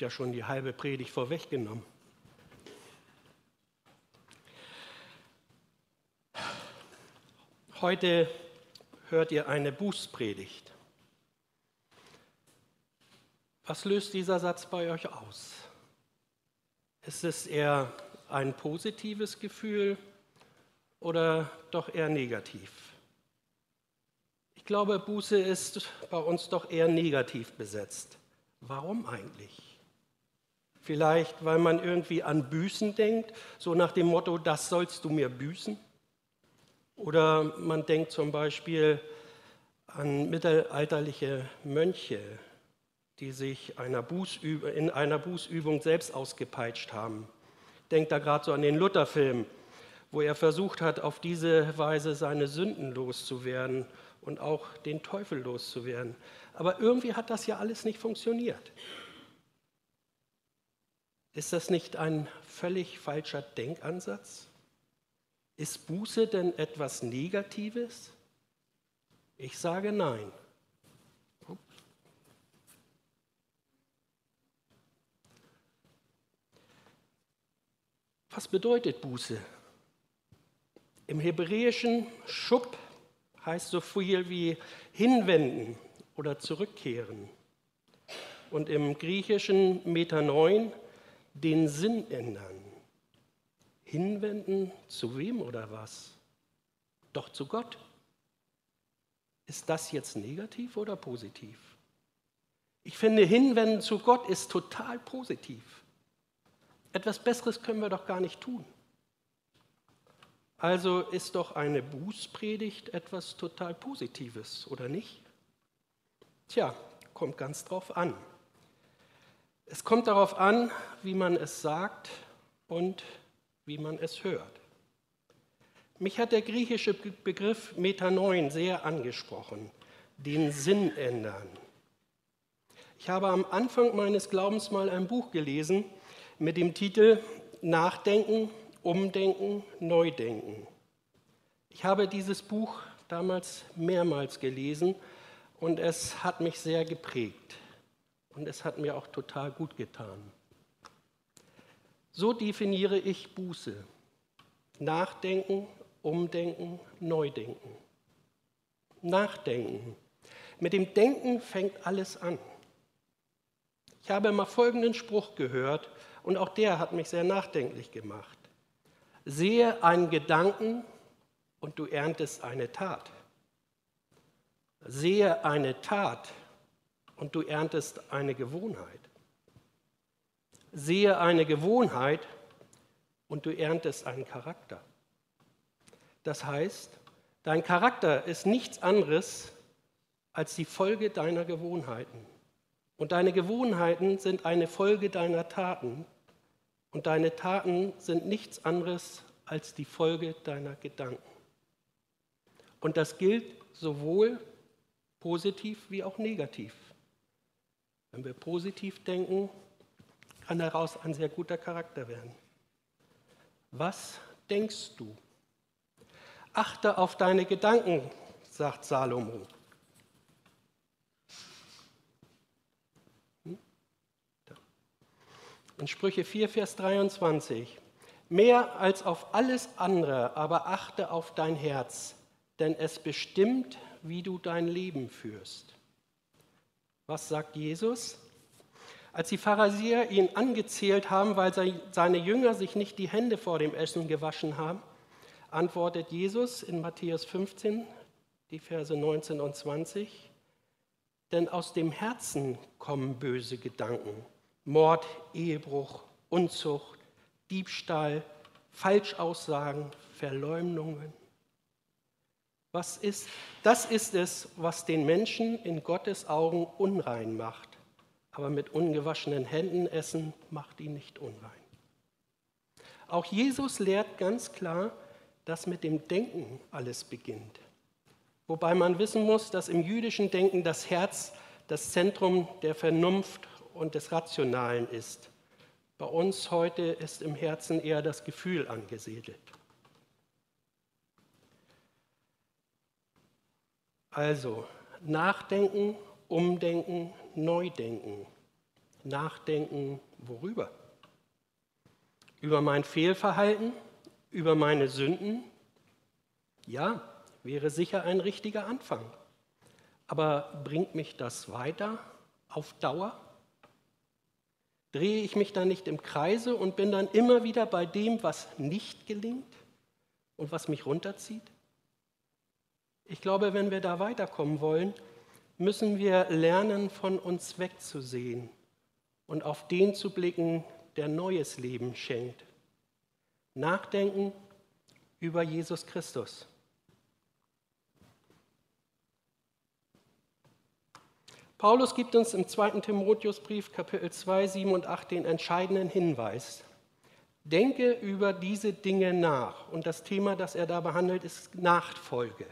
Ja schon die halbe Predigt vorweggenommen. Heute hört ihr eine Bußpredigt. Was löst dieser Satz bei euch aus? Ist es eher ein positives Gefühl oder doch eher negativ? Ich glaube, Buße ist bei uns doch eher negativ besetzt. Warum eigentlich? Vielleicht, weil man irgendwie an Büßen denkt, so nach dem Motto, das sollst du mir büßen? Oder man denkt zum Beispiel an mittelalterliche Mönche, die sich einer in einer Bußübung selbst ausgepeitscht haben. Denkt da gerade so an den Lutherfilm, wo er versucht hat, auf diese Weise seine Sünden loszuwerden und auch den Teufel loszuwerden. Aber irgendwie hat das ja alles nicht funktioniert. Ist das nicht ein völlig falscher Denkansatz? Ist Buße denn etwas Negatives? Ich sage nein. Was bedeutet Buße? Im Hebräischen Schub heißt so viel wie hinwenden oder zurückkehren. Und im Griechischen Metaneun den Sinn ändern. Hinwenden zu wem oder was? Doch zu Gott. Ist das jetzt negativ oder positiv? Ich finde, hinwenden zu Gott ist total positiv. Etwas Besseres können wir doch gar nicht tun. Also ist doch eine Bußpredigt etwas total Positives, oder nicht? Tja, kommt ganz drauf an. Es kommt darauf an, wie man es sagt und wie man es hört. Mich hat der griechische Begriff Metanoin sehr angesprochen, den Sinn ändern. Ich habe am Anfang meines Glaubens mal ein Buch gelesen, mit dem Titel Nachdenken, Umdenken, Neudenken. Ich habe dieses Buch damals mehrmals gelesen und es hat mich sehr geprägt und es hat mir auch total gut getan. So definiere ich Buße. Nachdenken, Umdenken, Neudenken. Nachdenken. Mit dem Denken fängt alles an. Ich habe mal folgenden Spruch gehört und auch der hat mich sehr nachdenklich gemacht. Sehe einen Gedanken und du erntest eine Tat. Sehe eine Tat und du erntest eine Gewohnheit. Sehe eine Gewohnheit und du erntest einen Charakter. Das heißt, dein Charakter ist nichts anderes als die Folge deiner Gewohnheiten. Und deine Gewohnheiten sind eine Folge deiner Taten. Und deine Taten sind nichts anderes als die Folge deiner Gedanken. Und das gilt sowohl positiv wie auch negativ. Wenn wir positiv denken, kann daraus ein sehr guter Charakter werden. Was denkst du? Achte auf deine Gedanken, sagt Salomo. In Sprüche 4, Vers 23. Mehr als auf alles andere, aber achte auf dein Herz, denn es bestimmt, wie du dein Leben führst. Was sagt Jesus? Als die Pharisäer ihn angezählt haben, weil seine Jünger sich nicht die Hände vor dem Essen gewaschen haben, antwortet Jesus in Matthäus 15, die Verse 19 und 20, denn aus dem Herzen kommen böse Gedanken Mord, Ehebruch, Unzucht, Diebstahl, Falschaussagen, Verleumdungen. Was ist, das ist es, was den Menschen in Gottes Augen unrein macht. Aber mit ungewaschenen Händen essen macht ihn nicht unrein. Auch Jesus lehrt ganz klar, dass mit dem Denken alles beginnt. Wobei man wissen muss, dass im jüdischen Denken das Herz das Zentrum der Vernunft und des Rationalen ist. Bei uns heute ist im Herzen eher das Gefühl angesiedelt. Also nachdenken, umdenken, neu denken. Nachdenken worüber? Über mein Fehlverhalten? Über meine Sünden? Ja, wäre sicher ein richtiger Anfang. Aber bringt mich das weiter auf Dauer? Drehe ich mich dann nicht im Kreise und bin dann immer wieder bei dem, was nicht gelingt und was mich runterzieht? Ich glaube, wenn wir da weiterkommen wollen, müssen wir lernen, von uns wegzusehen und auf den zu blicken, der neues Leben schenkt. Nachdenken über Jesus Christus. Paulus gibt uns im 2. Timotheusbrief Kapitel 2, 7 und 8 den entscheidenden Hinweis. Denke über diese Dinge nach. Und das Thema, das er da behandelt, ist Nachfolge.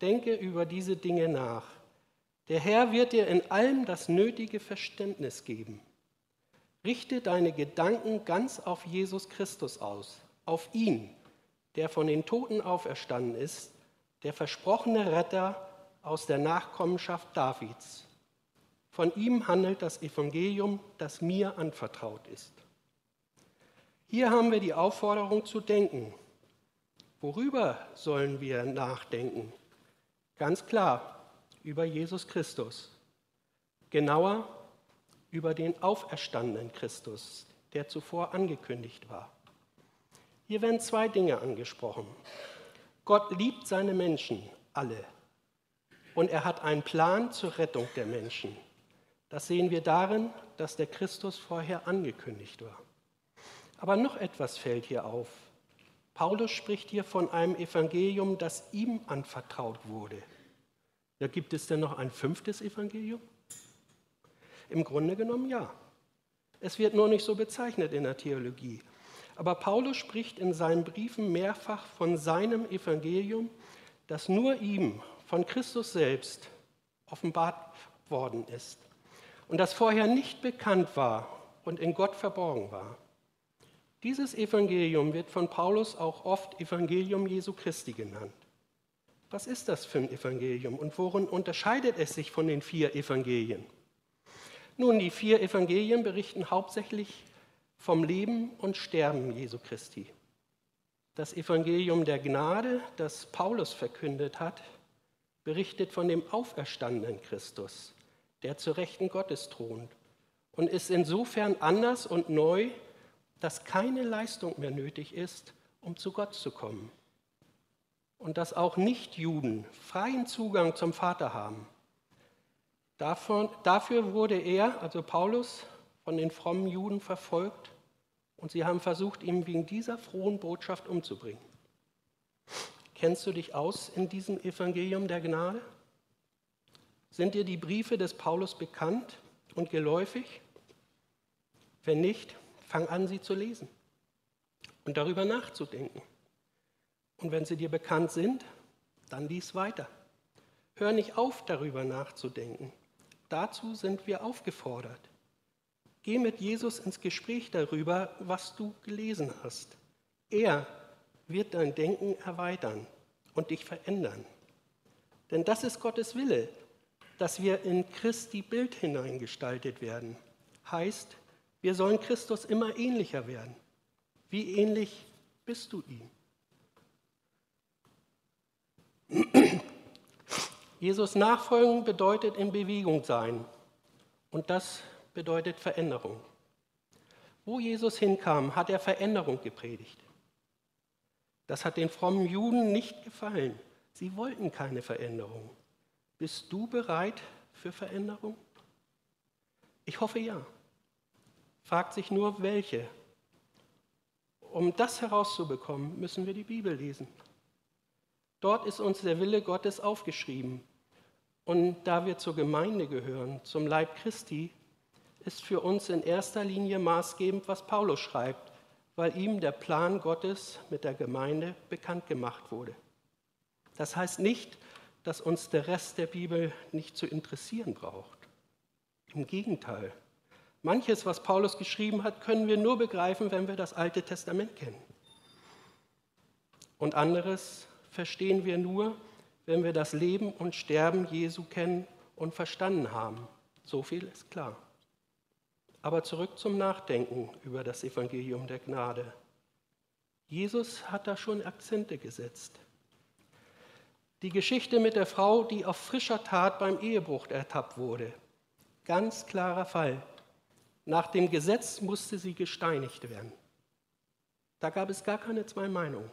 Denke über diese Dinge nach. Der Herr wird dir in allem das nötige Verständnis geben. Richte deine Gedanken ganz auf Jesus Christus aus, auf ihn, der von den Toten auferstanden ist, der versprochene Retter aus der Nachkommenschaft Davids. Von ihm handelt das Evangelium, das mir anvertraut ist. Hier haben wir die Aufforderung zu denken. Worüber sollen wir nachdenken? Ganz klar, über Jesus Christus. Genauer, über den auferstandenen Christus, der zuvor angekündigt war. Hier werden zwei Dinge angesprochen. Gott liebt seine Menschen, alle und er hat einen Plan zur Rettung der Menschen. Das sehen wir darin, dass der Christus vorher angekündigt war. Aber noch etwas fällt hier auf. Paulus spricht hier von einem Evangelium, das ihm anvertraut wurde. Da gibt es denn noch ein fünftes Evangelium? Im Grunde genommen ja. Es wird nur nicht so bezeichnet in der Theologie. Aber Paulus spricht in seinen Briefen mehrfach von seinem Evangelium, das nur ihm von Christus selbst offenbart worden ist und das vorher nicht bekannt war und in Gott verborgen war. Dieses Evangelium wird von Paulus auch oft Evangelium Jesu Christi genannt. Was ist das für ein Evangelium und worin unterscheidet es sich von den vier Evangelien? Nun, die vier Evangelien berichten hauptsächlich vom Leben und Sterben Jesu Christi. Das Evangelium der Gnade, das Paulus verkündet hat, berichtet von dem auferstandenen Christus, der zu Rechten Gottes thront und ist insofern anders und neu, dass keine Leistung mehr nötig ist, um zu Gott zu kommen. Und dass auch Nichtjuden freien Zugang zum Vater haben. Davon, dafür wurde er, also Paulus, von den frommen Juden verfolgt und sie haben versucht, ihn wegen dieser frohen Botschaft umzubringen. Kennst du dich aus in diesem Evangelium der Gnade? Sind dir die Briefe des Paulus bekannt und geläufig? Wenn nicht, fang an, sie zu lesen und darüber nachzudenken. Und wenn sie dir bekannt sind, dann lies weiter. Hör nicht auf, darüber nachzudenken. Dazu sind wir aufgefordert. Geh mit Jesus ins Gespräch darüber, was du gelesen hast. Er wird dein Denken erweitern und dich verändern. Denn das ist Gottes Wille, dass wir in Christi Bild hineingestaltet werden. Heißt, wir sollen Christus immer ähnlicher werden. Wie ähnlich bist du ihm? Jesus Nachfolgen bedeutet in Bewegung sein und das bedeutet Veränderung. Wo Jesus hinkam, hat er Veränderung gepredigt. Das hat den frommen Juden nicht gefallen. Sie wollten keine Veränderung. Bist du bereit für Veränderung? Ich hoffe ja. Fragt sich nur, welche. Um das herauszubekommen, müssen wir die Bibel lesen. Dort ist uns der Wille Gottes aufgeschrieben. Und da wir zur Gemeinde gehören, zum Leib Christi, ist für uns in erster Linie maßgebend, was Paulus schreibt weil ihm der Plan Gottes mit der Gemeinde bekannt gemacht wurde. Das heißt nicht, dass uns der Rest der Bibel nicht zu interessieren braucht. Im Gegenteil. Manches, was Paulus geschrieben hat, können wir nur begreifen, wenn wir das Alte Testament kennen. Und anderes verstehen wir nur, wenn wir das Leben und Sterben Jesu kennen und verstanden haben. So viel ist klar. Aber zurück zum Nachdenken über das Evangelium der Gnade. Jesus hat da schon Akzente gesetzt. Die Geschichte mit der Frau, die auf frischer Tat beim Ehebruch ertappt wurde. Ganz klarer Fall. Nach dem Gesetz musste sie gesteinigt werden. Da gab es gar keine zwei Meinungen.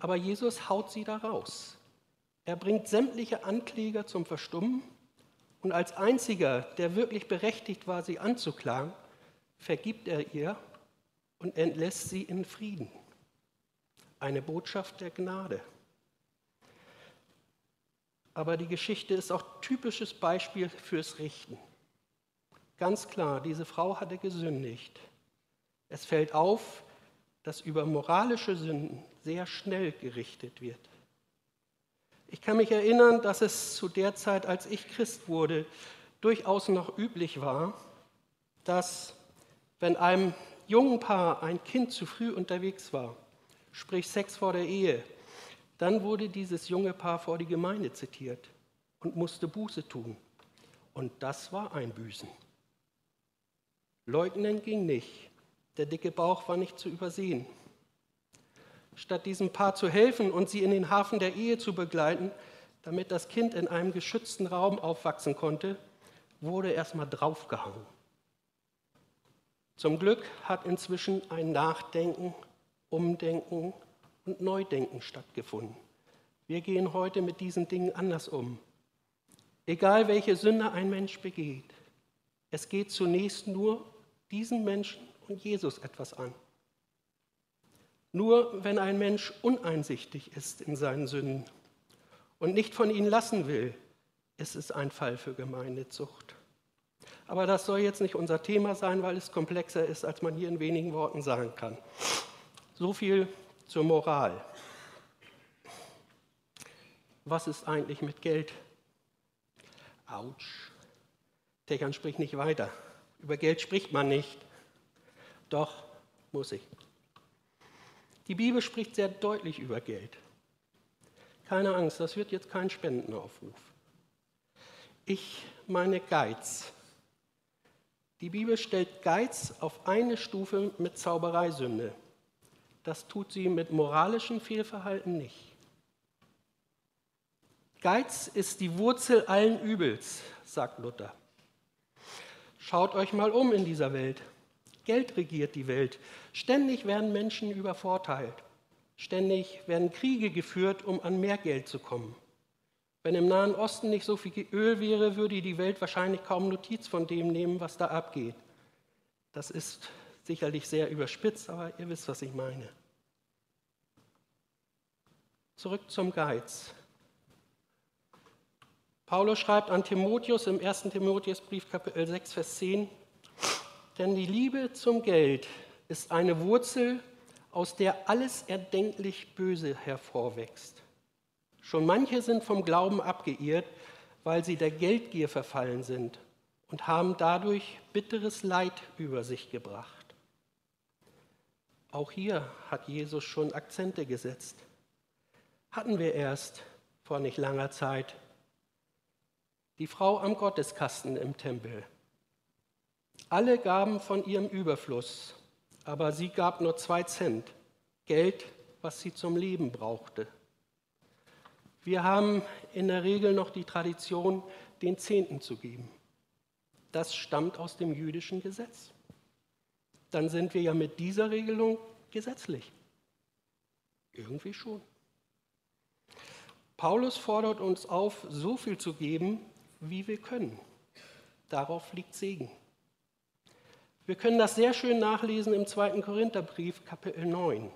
Aber Jesus haut sie da raus. Er bringt sämtliche Ankläger zum Verstummen und als einziger, der wirklich berechtigt war, sie anzuklagen, vergibt er ihr und entlässt sie in Frieden. Eine Botschaft der Gnade. Aber die Geschichte ist auch typisches Beispiel fürs Richten. Ganz klar, diese Frau hatte gesündigt. Es fällt auf, dass über moralische Sünden sehr schnell gerichtet wird. Ich kann mich erinnern, dass es zu der Zeit, als ich Christ wurde, durchaus noch üblich war, dass wenn einem jungen Paar ein Kind zu früh unterwegs war, sprich Sex vor der Ehe, dann wurde dieses junge Paar vor die Gemeinde zitiert und musste Buße tun. Und das war Einbüßen. Leugnen ging nicht. Der dicke Bauch war nicht zu übersehen. Statt diesem Paar zu helfen und sie in den Hafen der Ehe zu begleiten, damit das Kind in einem geschützten Raum aufwachsen konnte, wurde erstmal draufgehangen. Zum Glück hat inzwischen ein Nachdenken, Umdenken und Neudenken stattgefunden. Wir gehen heute mit diesen Dingen anders um. Egal welche Sünde ein Mensch begeht, es geht zunächst nur diesen Menschen und Jesus etwas an. Nur wenn ein Mensch uneinsichtig ist in seinen Sünden und nicht von ihnen lassen will, ist es ein Fall für Gemeindezucht. Aber das soll jetzt nicht unser Thema sein, weil es komplexer ist, als man hier in wenigen Worten sagen kann. So viel zur Moral. Was ist eigentlich mit Geld? Autsch. Techern spricht nicht weiter. Über Geld spricht man nicht. Doch, muss ich. Die Bibel spricht sehr deutlich über Geld. Keine Angst, das wird jetzt kein Spendenaufruf. Ich meine Geiz. Die Bibel stellt Geiz auf eine Stufe mit Zaubereisünde. Das tut sie mit moralischem Fehlverhalten nicht. Geiz ist die Wurzel allen Übels, sagt Luther. Schaut euch mal um in dieser Welt. Geld regiert die Welt. Ständig werden Menschen übervorteilt. Ständig werden Kriege geführt, um an mehr Geld zu kommen. Wenn im Nahen Osten nicht so viel Öl wäre, würde die Welt wahrscheinlich kaum Notiz von dem nehmen, was da abgeht. Das ist sicherlich sehr überspitzt, aber ihr wisst, was ich meine. Zurück zum Geiz. Paulus schreibt an Timotheus im 1. Timotheusbrief Kapitel 6, Vers 10, denn die Liebe zum Geld ist eine Wurzel, aus der alles erdenklich Böse hervorwächst. Schon manche sind vom Glauben abgeirrt, weil sie der Geldgier verfallen sind und haben dadurch bitteres Leid über sich gebracht. Auch hier hat Jesus schon Akzente gesetzt. Hatten wir erst vor nicht langer Zeit die Frau am Gotteskasten im Tempel alle gaben von ihrem Überfluss, aber sie gab nur zwei Cent, Geld, was sie zum Leben brauchte. Wir haben in der Regel noch die Tradition, den Zehnten zu geben. Das stammt aus dem jüdischen Gesetz. Dann sind wir ja mit dieser Regelung gesetzlich. Irgendwie schon. Paulus fordert uns auf, so viel zu geben, wie wir können. Darauf liegt Segen. Wir können das sehr schön nachlesen im 2. Korintherbrief, Kapitel 9.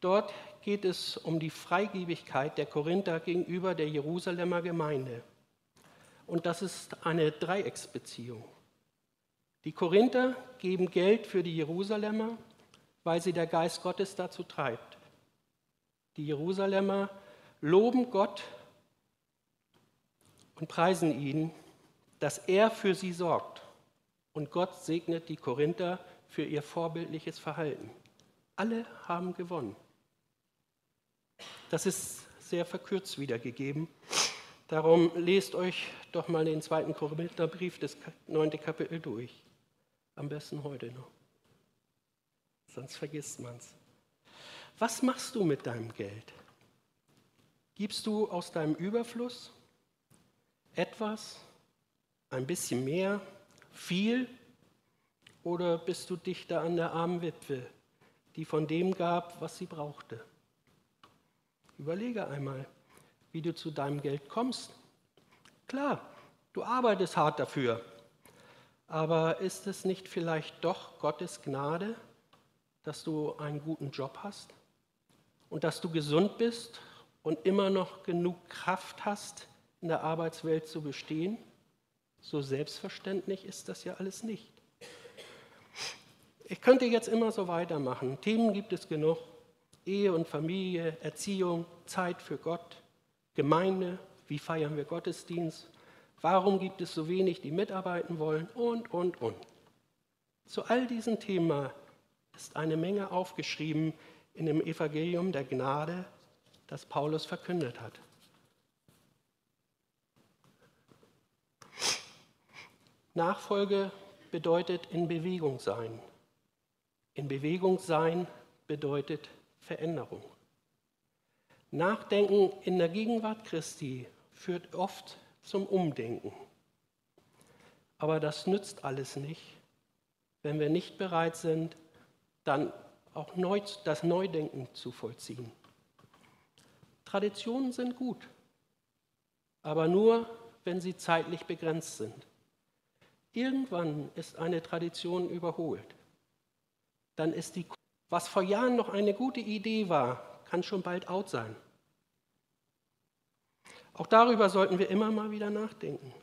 Dort geht es um die Freigebigkeit der Korinther gegenüber der Jerusalemer Gemeinde. Und das ist eine Dreiecksbeziehung. Die Korinther geben Geld für die Jerusalemer, weil sie der Geist Gottes dazu treibt. Die Jerusalemer loben Gott und preisen ihn, dass er für sie sorgt. Und Gott segnet die Korinther für ihr vorbildliches Verhalten. Alle haben gewonnen. Das ist sehr verkürzt wiedergegeben. Darum lest euch doch mal den zweiten Korintherbrief, das neunte Kapitel durch. Am besten heute noch. Sonst vergisst man es. Was machst du mit deinem Geld? Gibst du aus deinem Überfluss etwas, ein bisschen mehr, viel? Oder bist du dichter an der armen Witwe, die von dem gab, was sie brauchte? Überlege einmal, wie du zu deinem Geld kommst. Klar, du arbeitest hart dafür, aber ist es nicht vielleicht doch Gottes Gnade, dass du einen guten Job hast und dass du gesund bist und immer noch genug Kraft hast, in der Arbeitswelt zu bestehen? So selbstverständlich ist das ja alles nicht. Ich könnte jetzt immer so weitermachen. Themen gibt es genug. Ehe und Familie, Erziehung, Zeit für Gott, Gemeinde, wie feiern wir Gottesdienst, warum gibt es so wenig, die mitarbeiten wollen und, und, und. Zu all diesen Themen ist eine Menge aufgeschrieben in dem Evangelium der Gnade, das Paulus verkündet hat. Nachfolge bedeutet in Bewegung sein. In Bewegung sein bedeutet Veränderung. Nachdenken in der Gegenwart Christi führt oft zum Umdenken. Aber das nützt alles nicht, wenn wir nicht bereit sind, dann auch neu, das Neudenken zu vollziehen. Traditionen sind gut, aber nur, wenn sie zeitlich begrenzt sind. Irgendwann ist eine Tradition überholt. Dann ist die, was vor Jahren noch eine gute Idee war, kann schon bald out sein. Auch darüber sollten wir immer mal wieder nachdenken,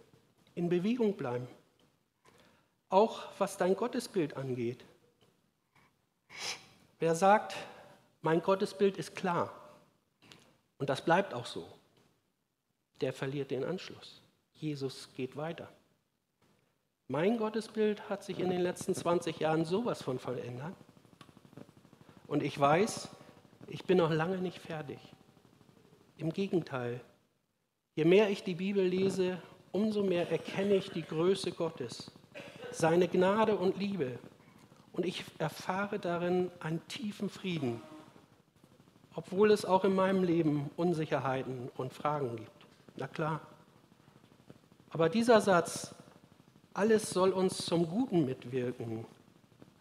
in Bewegung bleiben. Auch was dein Gottesbild angeht. Wer sagt, mein Gottesbild ist klar und das bleibt auch so, der verliert den Anschluss. Jesus geht weiter. Mein Gottesbild hat sich in den letzten 20 Jahren sowas von verändert. Und ich weiß, ich bin noch lange nicht fertig. Im Gegenteil, je mehr ich die Bibel lese, umso mehr erkenne ich die Größe Gottes, seine Gnade und Liebe. Und ich erfahre darin einen tiefen Frieden, obwohl es auch in meinem Leben Unsicherheiten und Fragen gibt. Na klar. Aber dieser Satz, alles soll uns zum Guten mitwirken,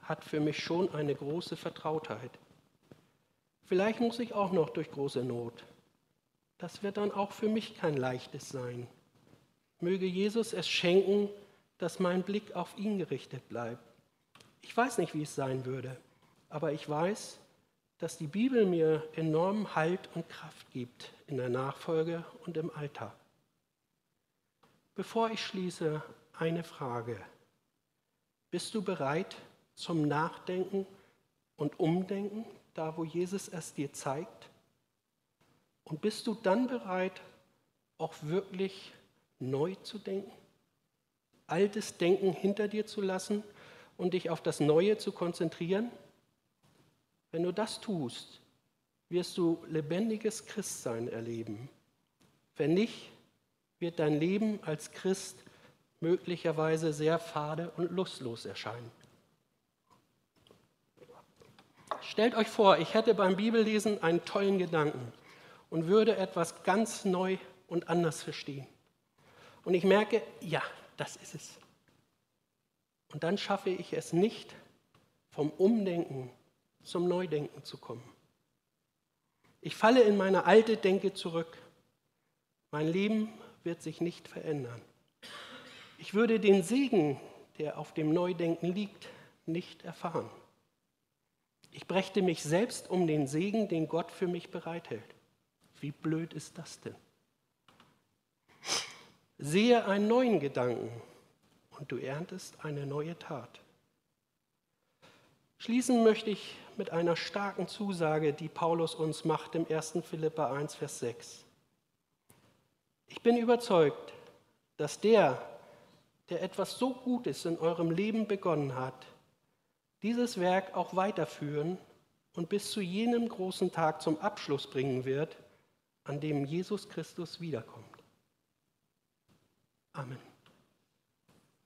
hat für mich schon eine große Vertrautheit. Vielleicht muss ich auch noch durch große Not. Das wird dann auch für mich kein leichtes sein. Möge Jesus es schenken, dass mein Blick auf ihn gerichtet bleibt. Ich weiß nicht, wie es sein würde, aber ich weiß, dass die Bibel mir enormen Halt und Kraft gibt in der Nachfolge und im Alltag. Bevor ich schließe, eine Frage. Bist du bereit zum Nachdenken und Umdenken, da wo Jesus es dir zeigt? Und bist du dann bereit, auch wirklich neu zu denken? Altes Denken hinter dir zu lassen und dich auf das Neue zu konzentrieren? Wenn du das tust, wirst du lebendiges Christsein erleben. Wenn nicht, wird dein Leben als Christ möglicherweise sehr fade und lustlos erscheinen. Stellt euch vor, ich hätte beim Bibellesen einen tollen Gedanken und würde etwas ganz neu und anders verstehen. Und ich merke, ja, das ist es. Und dann schaffe ich es nicht, vom Umdenken zum Neudenken zu kommen. Ich falle in meine alte Denke zurück. Mein Leben wird sich nicht verändern. Ich würde den Segen, der auf dem Neudenken liegt, nicht erfahren. Ich brächte mich selbst um den Segen, den Gott für mich bereithält. Wie blöd ist das denn? Sehe einen neuen Gedanken und du erntest eine neue Tat. Schließen möchte ich mit einer starken Zusage, die Paulus uns macht im 1. Philippa 1, Vers 6. Ich bin überzeugt, dass der, der etwas so Gutes in eurem Leben begonnen hat, dieses Werk auch weiterführen und bis zu jenem großen Tag zum Abschluss bringen wird, an dem Jesus Christus wiederkommt. Amen.